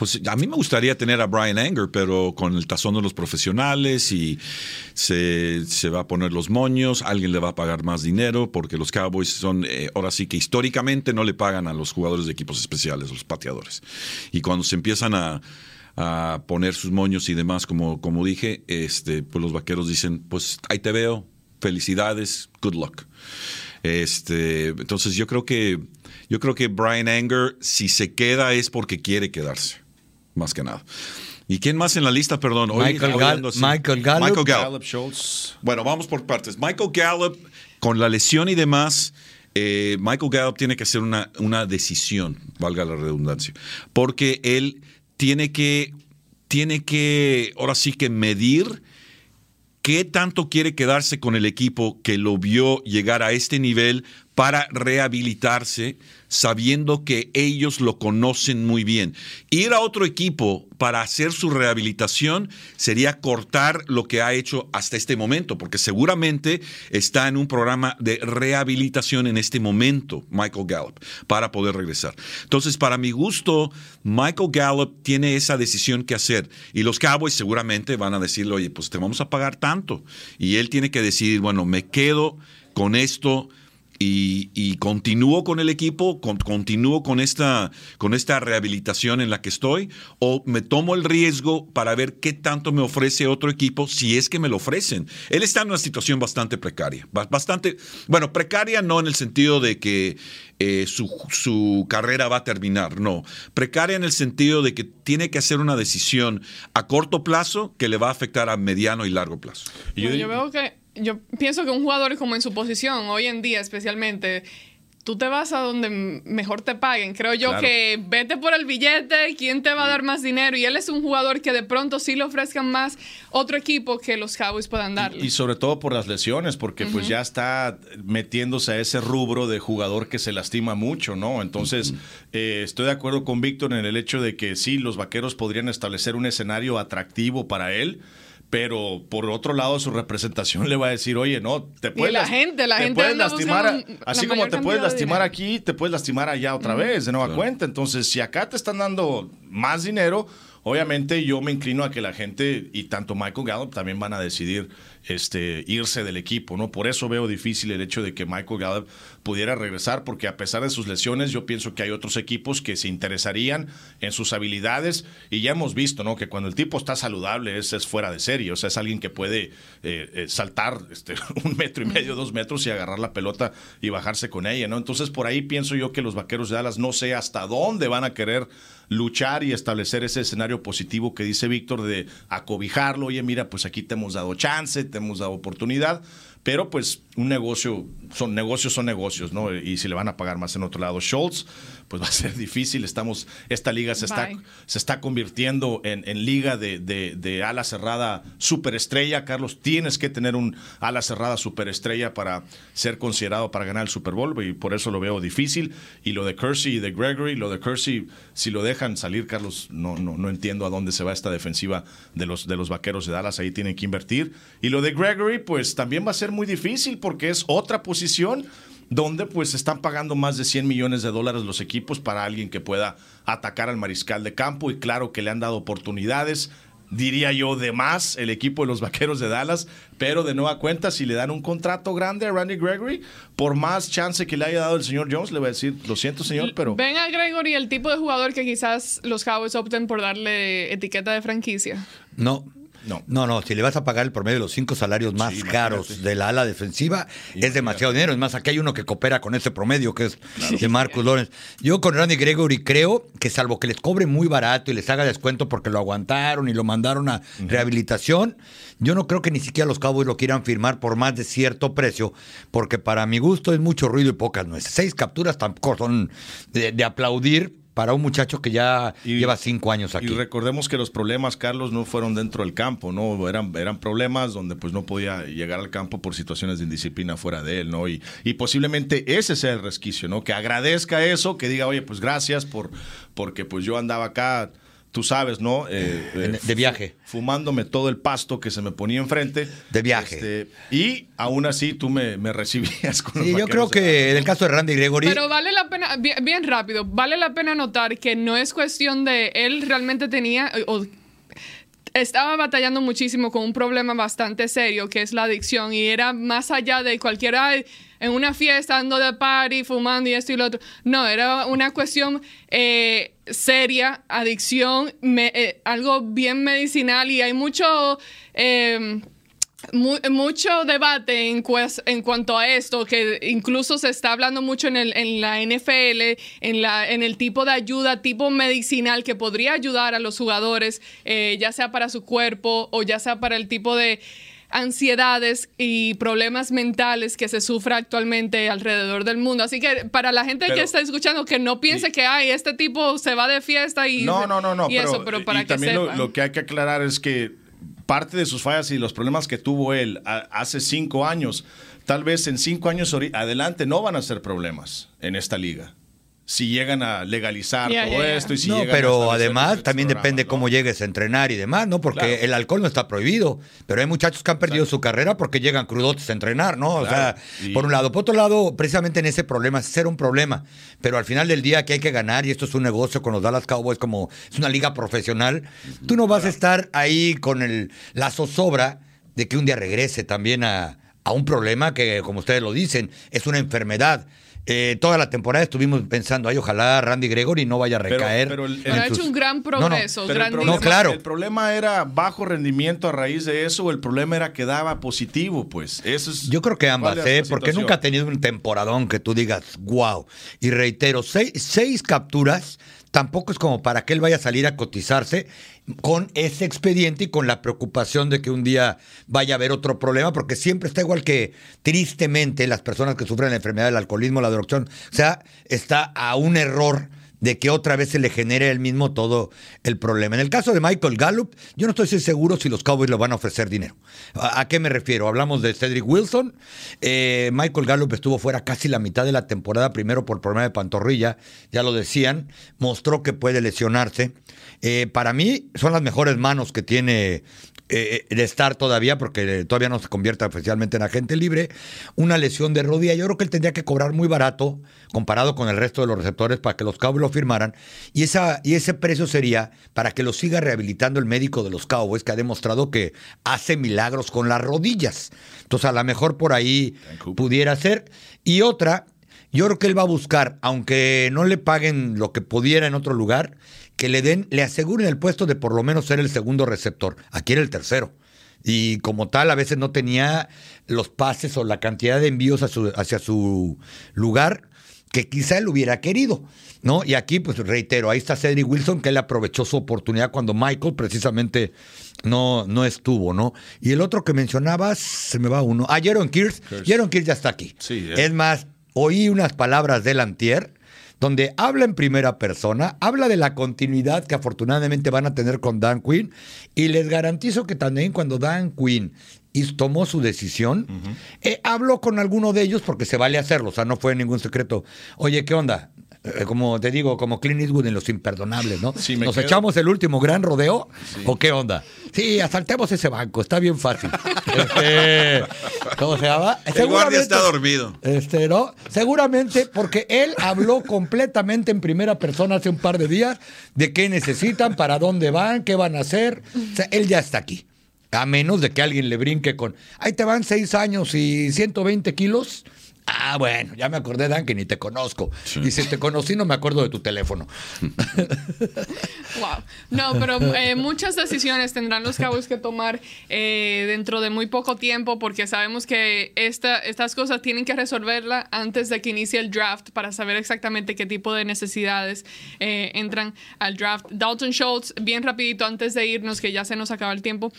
Pues a mí me gustaría tener a Brian Anger, pero con el tazón de los profesionales y se, va a poner los moños, alguien le va a pagar más dinero porque los Cowboys son, eh, ahora sí que históricamente no le pagan a los jugadores de equipos especiales, los pateadores. Y cuando se empiezan a, a poner sus moños y demás, como, como dije, este, pues los vaqueros dicen, pues ahí te veo, felicidades, good luck. Este, entonces yo creo que yo creo que Brian Anger, si se queda, es porque quiere quedarse, más que nada. ¿Y quién más en la lista? Perdón. Hoy Michael Gall- hablando así. Michael Gallup. Michael Gallup. Gallup Schultz. Bueno, vamos por partes. Michael Gallup, con la lesión y demás, eh, Michael Gallup tiene que hacer una, una decisión, valga la redundancia, porque él tiene que, tiene que, ahora sí que medir qué tanto quiere quedarse con el equipo que lo vio llegar a este nivel para rehabilitarse, sabiendo que ellos lo conocen muy bien. Ir a otro equipo para hacer su rehabilitación sería cortar lo que ha hecho hasta este momento, porque seguramente está en un programa de rehabilitación en este momento, Michael Gallup, para poder regresar. Entonces, para mi gusto, Michael Gallup tiene esa decisión que hacer y los Cowboys seguramente van a decirle, oye, pues te vamos a pagar tanto. Y él tiene que decidir, bueno, me quedo con esto y, continúo con el equipo, continúo con esta, con esta rehabilitación en la que estoy, o me tomo el riesgo para ver qué tanto me ofrece otro equipo, si es que me lo ofrecen. Él está en una situación bastante precaria, bastante, bueno, precaria no en el sentido de que eh, su, su, carrera va a terminar, no, precaria en el sentido de que tiene que hacer una decisión a corto plazo que le va a afectar a mediano y largo plazo. yo veo que yo pienso que un jugador como en su posición, hoy en día especialmente, tú te vas a donde mejor te paguen. Creo yo que vete por el billete, quién te va a dar más dinero. Y él es un jugador que de pronto sí le ofrezcan más otro equipo que los Cowboys puedan darle. Y, sobre todo por las lesiones, porque pues ya está metiéndose a ese rubro de jugador que se lastima mucho, ¿no? Entonces, eh, estoy de acuerdo con Víctor en el hecho de que sí, los vaqueros podrían establecer un escenario atractivo para él pero por otro lado su representación le va a decir, oye, no, te puedes, la gente, la gente puedes lastimar, así como te puedes lastimar aquí, te puedes lastimar allá otra vez, de nueva cuenta. Entonces, si acá te están dando más dinero, obviamente yo me inclino a que la gente y tanto Michael Gallup también van a decidir este, irse del equipo, ¿no? Por eso veo difícil el hecho de que Michael Gallup pudiera regresar, porque a pesar de sus lesiones, yo pienso que hay otros equipos que se interesarían en sus habilidades y ya hemos visto, ¿no? Que cuando el tipo está saludable es, es fuera de serie, o sea, es alguien que puede eh, eh, saltar este, un metro y medio, dos metros y agarrar la pelota y bajarse con ella, ¿no? Entonces por ahí pienso yo que los Vaqueros de Dallas no sé hasta dónde van a querer luchar y establecer ese escenario positivo que dice Víctor de acobijarlo, oye, mira, pues aquí te hemos dado chance, te hemos dado oportunidad, pero pues un negocio, son negocios son negocios, ¿no? Y si le van a pagar más en otro lado. Schultz, pues va a ser difícil. Estamos, esta liga se está, se está convirtiendo en, liga de, de, ala cerrada superestrella. Carlos, tienes que tener un ala cerrada superestrella para ser considerado para ganar el Super Bowl y por eso lo veo difícil. Y lo de Kersey y de Gregory, lo de Kersey, si lo dejan salir, Carlos, no, no, no entiendo a dónde se va esta defensiva de los, de los vaqueros de Dallas. Ahí tienen que invertir. Y lo de Gregory, pues también va a ser muy difícil porque es otra posición donde pues están pagando más de 100 millones de dólares los equipos para alguien que pueda atacar al mariscal de campo y claro que le han dado oportunidades, diría yo, de más el equipo de los Vaqueros de Dallas, pero de nueva cuenta, si le dan un contrato grande a Randy Gregory, por más chance que le haya dado el señor Jones, le va a decir, lo siento señor, pero... Ven a Gregory el tipo de jugador que quizás los Cowboys opten por darle etiqueta de franquicia. No, no. no, no, si le vas a pagar el promedio de los cinco salarios más caros de la ala defensiva, es demasiado dinero. Es más, aquí hay uno que coopera con ese promedio, que es de Marcus Lawrence. Yo con Randy Gregory creo que salvo que les cobre muy barato y les haga descuento porque lo aguantaron y lo mandaron a rehabilitación, yo no creo que ni siquiera los Cowboys lo quieran firmar por más de cierto precio, porque para mi gusto es mucho ruido y pocas nueces. Seis capturas tampoco son de aplaudir, para un muchacho que ya lleva cinco años aquí. Y recordemos que los problemas, Carlos, no fueron dentro del campo, ¿no? Eran, eran problemas donde pues no podía llegar al campo por situaciones de indisciplina fuera de él, ¿no? Y, y posiblemente ese sea el resquicio, ¿no? Que agradezca eso, que diga, oye, pues gracias por, porque pues yo andaba acá tú sabes, ¿no? Eh, eh, de viaje. Fumándome todo el pasto que se me ponía enfrente. De viaje. Este, y aún así tú me, recibías con Sí, yo creo que en el caso de Randy Gregory. Pero vale la pena, bien, rápido, vale la pena notar que no es cuestión de él realmente tenía. Estaba batallando muchísimo con un problema bastante serio que es la adicción y era más allá de cualquiera en una fiesta, ando de party, fumando y esto y lo otro. No, era una cuestión eh, seria, adicción, eh, algo bien medicinal y hay mucho... Em, mucho debate en, en, cuanto a esto, que incluso se está hablando mucho en, el, en la NFL, en, la, en el tipo de ayuda, tipo medicinal que podría ayudar a los jugadores, eh, ya sea para su cuerpo o ya sea para el tipo de ansiedades y problemas mentales que se sufre actualmente alrededor del mundo. Así que para la gente que Pero- está escuchando, que no piense que ay, este tipo se va de fiesta y, No, no, no, no. y eso, pero para y que también lo, sepan. lo que hay que aclarar es que parte de sus fallas y los problemas que tuvo él hace cinco años, tal vez en cinco años adelante no van a ser problemas en esta liga. Si llegan a legalizar todo esto y si no, llegan pero además también depende cómo llegues a entrenar y demás, ¿no? Porque Claro. el alcohol no está prohibido, pero hay muchachos que han perdido su carrera porque llegan crudotes a entrenar, ¿no? O Claro. sea, Y- por un lado. Por otro lado, precisamente en ese problema, es ser un problema, pero al final del día que hay que ganar, y esto es un negocio con los Dallas Cowboys como es una liga profesional, tú no vas a estar ahí con el, la zozobra de que un día regrese también a, a un problema que, como ustedes lo dicen, es una enfermedad. Eh, toda la temporada estuvimos pensando, ay, ojalá Randy Gregory no vaya a recaer. pero el- Pero ha sus- hecho un gran No, no, progreso. Pero el problema, No, claro. el problema era bajo rendimiento a raíz de eso, o el problema era que daba positivo, pues. Eso es Yo creo que ambas, ¿eh? Porque nunca ha tenido un temporadón que tú digas, wow. Y reitero, seis, seis capturas tampoco es como para que él vaya a salir a cotizarse con ese expediente y con la preocupación de que un día vaya a haber otro problema, porque siempre está igual que tristemente las personas que sufren la enfermedad del alcoholismo, la drogación, o sea, está a un error de que otra vez se le genere el mismo todo el problema. En el caso de Michael Gallup, yo no estoy seguro si los Cowboys le van a ofrecer dinero. ¿A, qué me refiero? Hablamos de Cedric Wilson. Eh, Michael Gallup estuvo fuera casi la mitad de la temporada, primero por problema de pantorrilla, ya lo decían, mostró que puede lesionarse. Eh, para mí son las mejores manos que tiene eh, de estar todavía, porque todavía no se convierte oficialmente en agente libre, una lesión de rodilla. Yo creo que él tendría que cobrar muy barato comparado con el resto de los receptores para que los Cowboys lo firmaran. Y, esa, y ese precio sería para que lo siga rehabilitando el médico de los Cowboys, que ha demostrado que hace milagros con las rodillas. Entonces, a lo mejor por ahí pudiera ser. Y otra, yo creo que él va a buscar, aunque no le paguen lo que pudiera en otro lugar, que le den, le aseguren el puesto de por lo menos ser el segundo receptor. Aquí era el tercero. Y como tal, a veces no tenía los pases o la cantidad de envíos a su- hacia su lugar que quizá él hubiera querido, ¿no? Y aquí, pues reitero, ahí está Cedric Wilson, que él aprovechó su oportunidad cuando Michael precisamente no, no estuvo, ¿no? Y el otro que mencionabas, se me va uno. Ah, Jaron Kears. Jaron Kears ya está aquí. Sí, eh. Es más, oí unas palabras del antier donde habla en primera persona, habla de la continuidad que afortunadamente van a tener con Dan Quinn, y les garantizo que también cuando Dan Quinn y tomó su decisión, eh, habló con alguno de ellos porque se vale hacerlo, o sea, no fue ningún secreto. Oye, ¿qué onda? Eh, como te digo, como Clint Eastwood en Los Imperdonables, ¿no? Sí, me ¿Nos quedo- echamos el último gran rodeo? ¿O qué onda? Sí, asaltemos ese banco, está bien fácil. Este, ¿Cómo se llama? El guardia está dormido. este, ¿no? Seguramente porque él habló completamente en primera persona hace un par de días de qué necesitan, para dónde van, qué van a hacer. O sea, él ya está aquí. A menos de que alguien le brinque con, ahí te van seis años y 120 kilos. Ah, bueno, ya me acordé, Dan, que ni te conozco. Y si te conocí, no me acuerdo de tu teléfono. Wow. No, pero eh, muchas decisiones tendrán los Cowboys que tomar eh, dentro de muy poco tiempo porque sabemos que esta, estas cosas tienen que resolverla antes de que inicie el draft para saber exactamente qué tipo de necesidades eh, entran al draft. Dalton Schultz, bien rapidito antes de irnos, que ya se nos acaba el tiempo.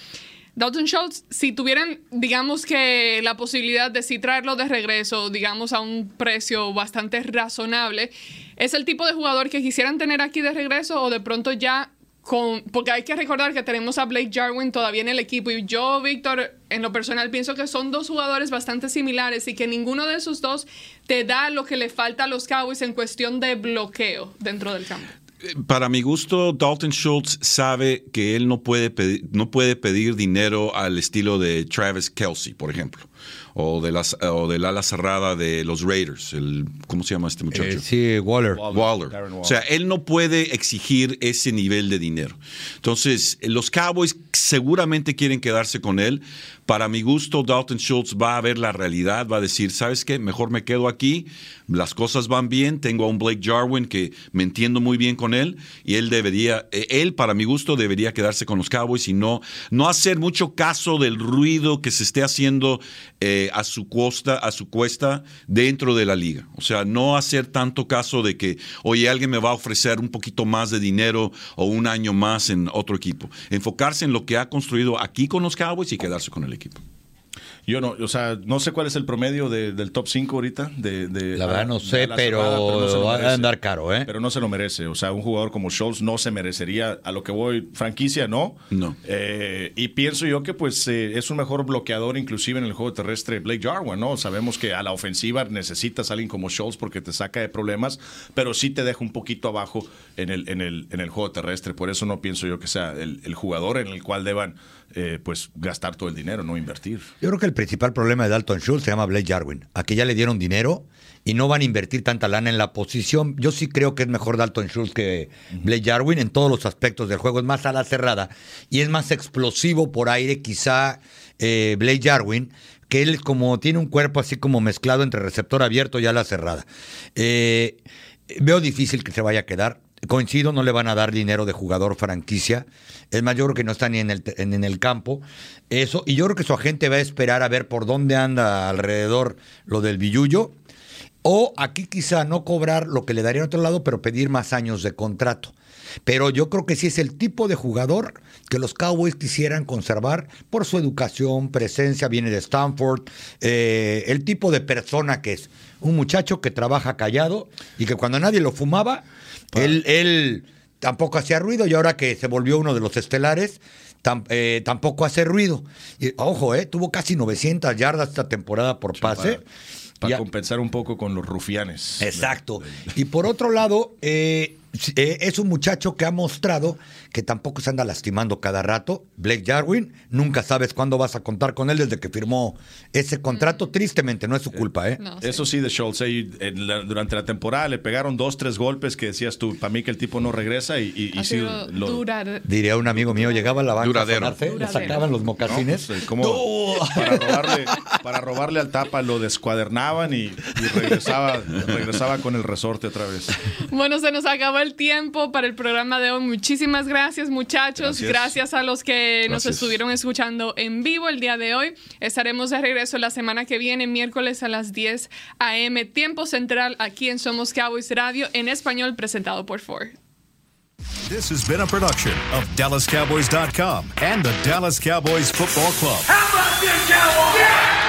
Dalton Schultz, si tuvieran, digamos que la posibilidad de sí traerlo de regreso, digamos a un precio bastante razonable, ¿es el tipo de jugador que quisieran tener aquí de regreso o de pronto ya con, porque hay que recordar que tenemos a Blake Jarwin todavía en el equipo y yo, Víctor, en lo personal pienso que son dos jugadores bastante similares y que ninguno de esos dos te da lo que le falta a los Cowboys en cuestión de bloqueo dentro del campo. Para mi gusto, Dalton Schultz sabe que él no puede pedir, no puede pedir dinero al estilo de Travis Kelsey, por ejemplo, o, de las, o del ala cerrada de los Raiders. El, ¿Cómo se llama este muchacho? Eh, sí, Waller. Waller. O sea, él no puede exigir ese nivel de dinero. Entonces, los Cowboys seguramente quieren quedarse con él. Para mi gusto, Dalton Schultz va a ver la realidad, va a decir, ¿sabes qué? Mejor me quedo aquí, las cosas van bien, tengo a un Blake Jarwin que me entiendo muy bien con él y él debería, eh, él para mi gusto debería quedarse con los Cowboys y no, no hacer mucho caso del ruido que se esté haciendo eh, a su costa, a su cuesta dentro de la liga. O sea, no hacer tanto caso de que, oye, alguien me va a ofrecer un poquito más de dinero o un año más en otro equipo. Enfocarse en lo que ha construido aquí con los Cowboys y quedarse con el equipo. Yo no, o sea, no sé cuál es el promedio de- del top 5 ahorita. De, de- La verdad no sé, la pero cerrada, no se lo va a merece. andar caro, ¿eh? Pero no se lo merece. O sea, un jugador como Schultz no se merecería a lo que voy, franquicia, ¿no? No. Eh, y pienso yo que pues eh, es un mejor bloqueador inclusive en el juego terrestre Blake Jarwin, ¿no? Sabemos que a la ofensiva necesitas a alguien como Schultz porque te saca de problemas, pero sí te deja un poquito abajo en el, en el, en el juego terrestre. Por eso no pienso yo que sea el, el jugador en el cual deban eh, pues gastar todo el dinero, no invertir. Yo creo que el principal problema de Dalton Schultz se llama Blake Jarwin. Aquí ya le dieron dinero y no van a invertir tanta lana en la posición. Yo sí creo que es mejor Dalton Schultz que Blake Jarwin en todos los aspectos del juego. Es más a la cerrada y es más explosivo por aire, quizá eh, Blake Jarwin, que él como tiene un cuerpo así como mezclado entre receptor abierto y ala cerrada. Eh, veo difícil que se vaya a quedar. Coincido, no le van a dar dinero de jugador franquicia. Es más, yo creo que no está ni en el, campo. Eso, y yo creo que su agente va a esperar a ver por dónde anda alrededor lo del billullo. O aquí quizá no cobrar lo que le daría en otro lado, pero pedir más años de contrato. Pero yo creo que sí es el tipo de jugador que los Cowboys quisieran conservar por su educación, presencia, viene de Stanford, eh, el tipo de persona que es. Un muchacho que trabaja callado y que cuando nadie lo fumaba, él, él tampoco hacía ruido y ahora que se volvió uno de los estelares, tam- eh, tampoco hace ruido. Y, ojo, eh, tuvo casi 900 yardas esta temporada por pase. Para, para compensar un poco con los rufianes. Exacto. Y por otro lado, eh, eh, es un muchacho que ha mostrado que tampoco se anda lastimando cada rato. Blake Jarwin, nunca sabes cuándo vas a contar con él desde que firmó ese contrato. Tristemente, no es su culpa, ¿eh? No, sí. Eso sí, de Schultz, eh, en la- durante la temporada le pegaron dos, tres golpes que decías tú, para mí que el tipo no regresa y, y- y Ha sí, lo- durar. Diría un amigo mío, llegaba a la banca Duradero. a sonarse, le sacaban los ¿no? mocasines. Pues, eh, como para, robarle, para robarle al tapa lo descuadernaban y, y regresaba, regresaba con el resorte otra vez. Bueno, se nos acabó el tiempo para el programa de hoy. Muchísimas gracias, muchachos. Gracias. Gracias, a los que nos estuvieron escuchando en vivo el día de hoy. Estaremos de regreso la semana que viene, miércoles a las 10 a.m. Tiempo Central, aquí en Somos Cowboys Radio, en español, presentado por Ford. This has been a production of DallasCowboys.com and the Dallas Cowboys Football Club. How about this, Cowboys?